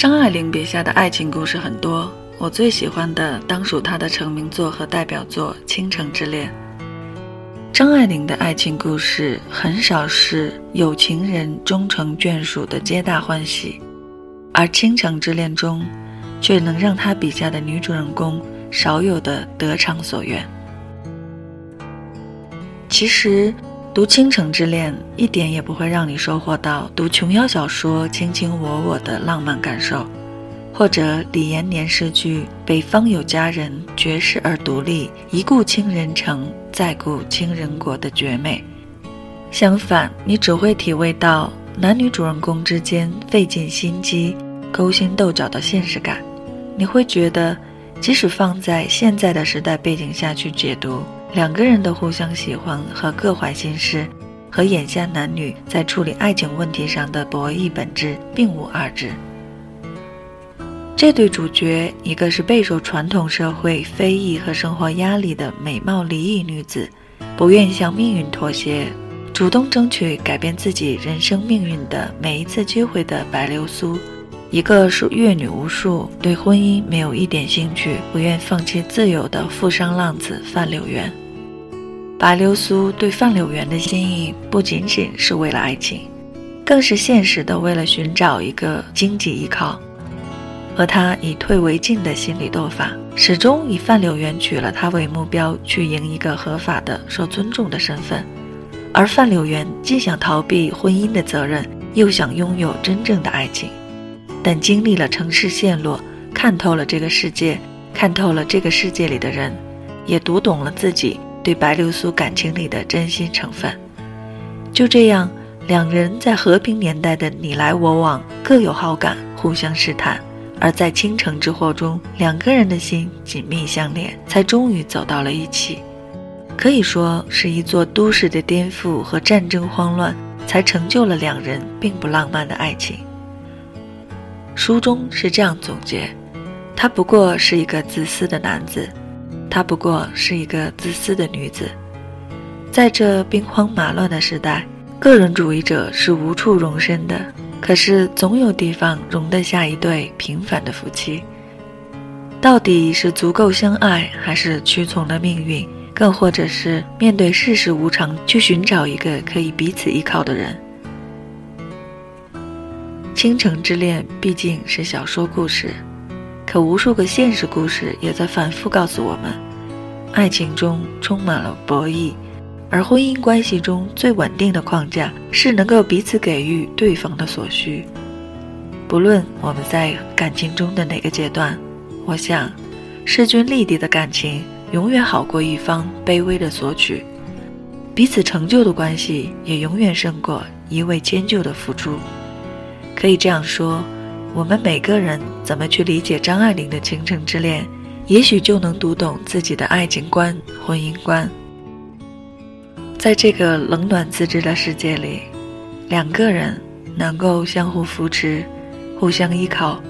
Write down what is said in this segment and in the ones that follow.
张爱玲笔下的爱情故事很多，我最喜欢的当属她的成名作和代表作《倾城之恋》。张爱玲的爱情故事很少是有情人终成眷属的皆大欢喜，而《倾城之恋》中，却能让她笔下的女主人公少有的得偿所愿。其实。读《倾城之恋》一点也不会让你收获到读琼瑶小说卿卿我我的浪漫感受，或者李延年诗句“北方有佳人，绝世而独立，一顾倾人城，再顾倾人国”的绝美。相反，你只会体味到男女主人公之间费尽心机、勾心斗角的现实感。你会觉得，即使放在现在的时代背景下去解读。两个人的互相喜欢和各怀心事，和眼下男女在处理爱情问题上的博弈本质并无二致。这对主角，一个是备受传统社会非议和生活压力的美貌离异女子，不愿向命运妥协，主动争取改变自己人生命运的每一次机会的白流苏。一个是阅女无数，对婚姻没有一点兴趣，不愿放弃自由的富商浪子范柳原。白流苏对范柳原的心意不仅仅是为了爱情，更是现实的为了寻找一个经济依靠。而他以退为进的心理斗法，始终以范柳原娶了她为目标，去赢一个合法的、受尊重的身份。而范柳原既想逃避婚姻的责任，又想拥有真正的爱情。但经历了城市陷落，看透了这个世界，看透了这个世界里的人，也读懂了自己对白流苏感情里的真心成分。就这样，两人在和平年代的你来我往，各有好感，互相试探；而在倾城之祸中，两个人的心紧密相连，才终于走到了一起。可以说，是一座都市的颠覆和战争慌乱，才成就了两人并不浪漫的爱情。书中是这样总结：他不过是一个自私的男子，她不过是一个自私的女子。在这兵荒马乱的时代，个人主义者是无处容身的。可是总有地方容得下一对平凡的夫妻。到底是足够相爱，还是屈从了命运？更或者是面对世事无常，去寻找一个可以彼此依靠的人？倾城之恋毕竟是小说故事，可无数个现实故事也在反复告诉我们：爱情中充满了博弈，而婚姻关系中最稳定的框架是能够彼此给予对方的所需。不论我们在感情中的哪个阶段，我想，势均力敌的感情永远好过一方卑微的索取，彼此成就的关系也永远胜过一味迁就的付出。可以这样说，我们每个人怎么去理解张爱玲的《倾城之恋》，也许就能读懂自己的爱情观、婚姻观。在这个冷暖自知的世界里，两个人能够相互扶持、互相依靠，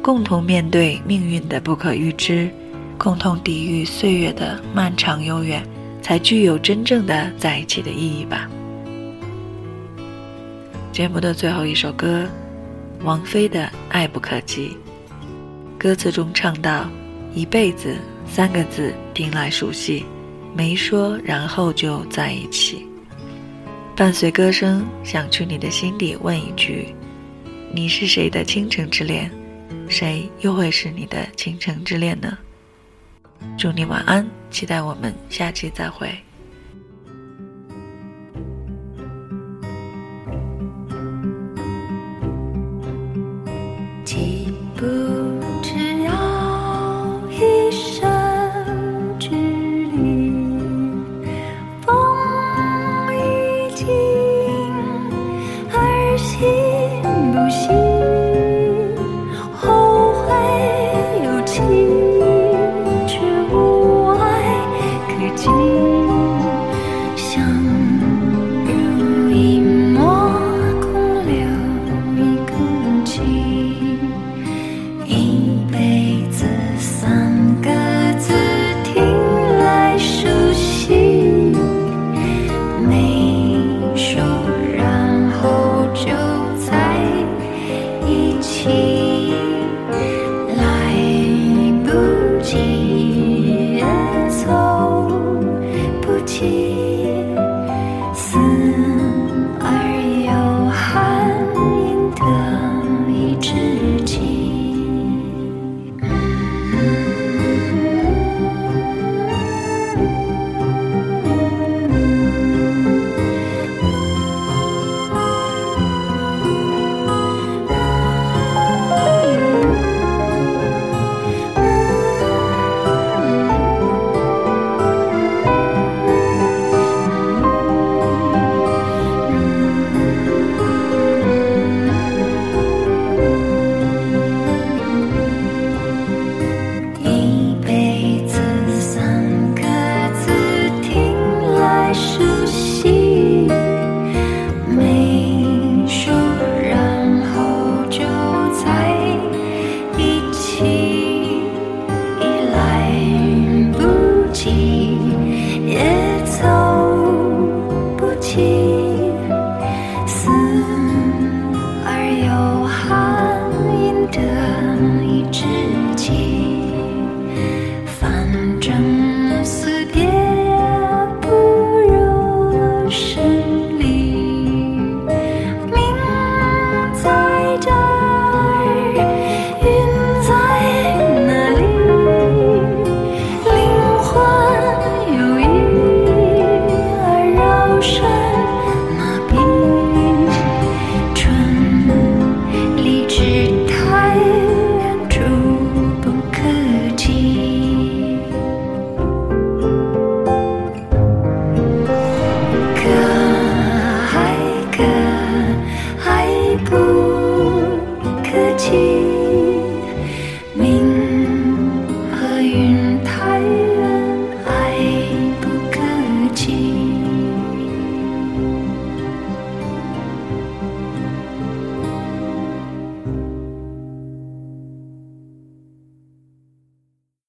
共同面对命运的不可预知，共同抵御岁月的漫长悠远，才具有真正的在一起的意义吧。节目的最后一首歌。王菲的《爱不可及》，歌词中唱到：“一辈子三个字听来熟悉，没说然后就在一起。”伴随歌声，想去你的心底问一句：“你是谁的倾城之恋？谁又会是你的倾城之恋呢？”祝你晚安，期待我们下期再会。